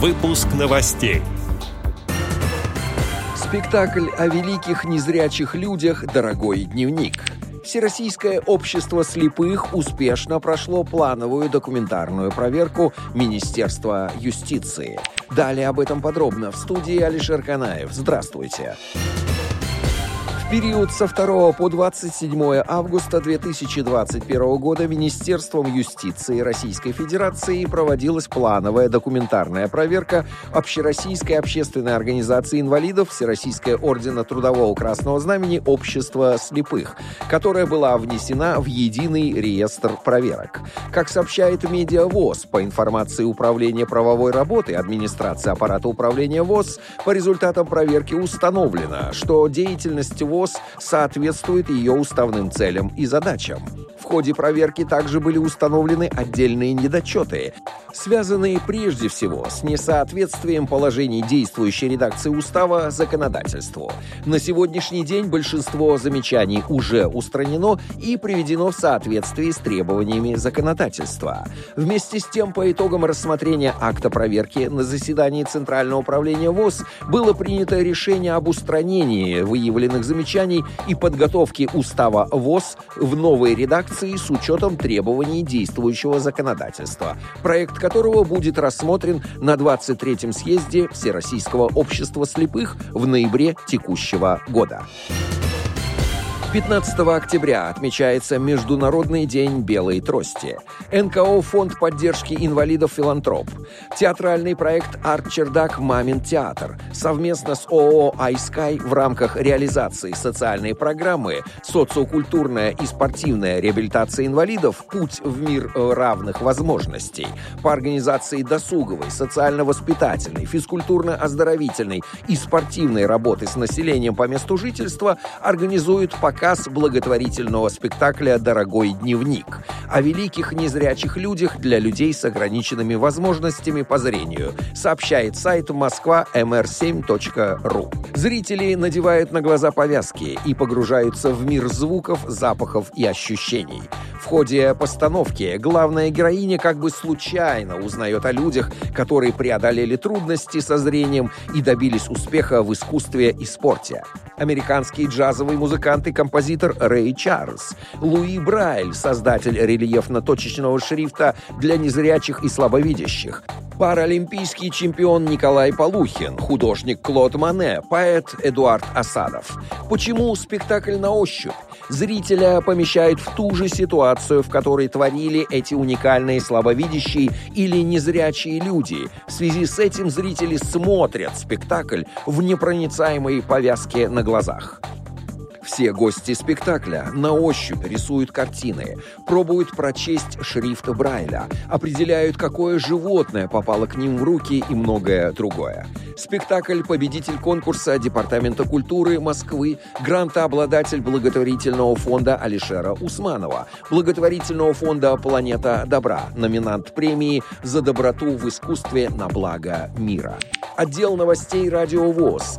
Выпуск новостей. Спектакль о великих незрячих людях «Дорогой дневник». Всероссийское общество слепых успешно прошло плановую документарную проверку Министерства юстиции. Далее об этом подробно в студии Алишер Канаев. Здравствуйте. Здравствуйте период со 2 по 27 августа 2021 года Министерством юстиции Российской Федерации проводилась плановая документарная проверка Общероссийской общественной организации инвалидов Всероссийское ордена Трудового Красного Знамени Общества слепых, которая была внесена в единый реестр проверок. Как сообщает Медиавоз, по информации Управления правовой работы администрации аппарата управления ВОЗ, по результатам проверки установлено, что деятельность ВОЗ ВОЗ соответствует ее уставным целям и задачам. В ходе проверки также были установлены отдельные недочеты, связанные прежде всего с несоответствием положений действующей редакции устава законодательству. На сегодняшний день большинство замечаний уже устранено и приведено в соответствии с требованиями законодательства. Вместе с тем, по итогам рассмотрения акта проверки на заседании Центрального управления ВОЗ было принято решение об устранении выявленных замечаний и подготовке устава ВОЗ в новой редакции с учетом требований действующего законодательства. Проект которого будет рассмотрен на 23-м съезде Всероссийского общества слепых в ноябре текущего года. 15 октября отмечается Международный день белой трости. НКО «Фонд поддержки инвалидов «Филантроп». Театральный проект «Арт-чердак. Мамин театр» совместно с ООО «Айскай» в рамках реализации социальной программы «Социокультурная и спортивная реабилитация инвалидов. Путь в мир равных возможностей» по организации досуговой, социально-воспитательной, физкультурно-оздоровительной и спортивной работы с населением по месту жительства организуют показ показ благотворительного спектакля «Дорогой дневник» о великих незрячих людях для людей с ограниченными возможностями по зрению, сообщает сайт Москва mr7.ru. Зрители надевают на глаза повязки и погружаются в мир звуков, запахов и ощущений. В ходе постановки главная героиня как бы случайно узнает о людях, которые преодолели трудности со зрением и добились успеха в искусстве и спорте. Американский джазовый музыкант и композитор Рэй Чарльз, Луи Брайль, создатель рельефно-точечного шрифта для незрячих и слабовидящих, паралимпийский чемпион Николай Полухин, художник Клод Мане, поэт Эдуард Асадов. Почему спектакль на ощупь? Зрителя помещают в ту же ситуацию, в которой творили эти уникальные слабовидящие или незрячие люди. В связи с этим зрители смотрят спектакль в непроницаемой повязке на глазах. Все гости спектакля на ощупь рисуют картины, пробуют прочесть шрифт Брайля, определяют, какое животное попало к ним в руки и многое другое. Спектакль «Победитель конкурса Департамента культуры Москвы», грантообладатель благотворительного фонда Алишера Усманова, благотворительного фонда «Планета добра», номинант премии «За доброту в искусстве на благо мира». Отдел новостей «Радио ВОЗ»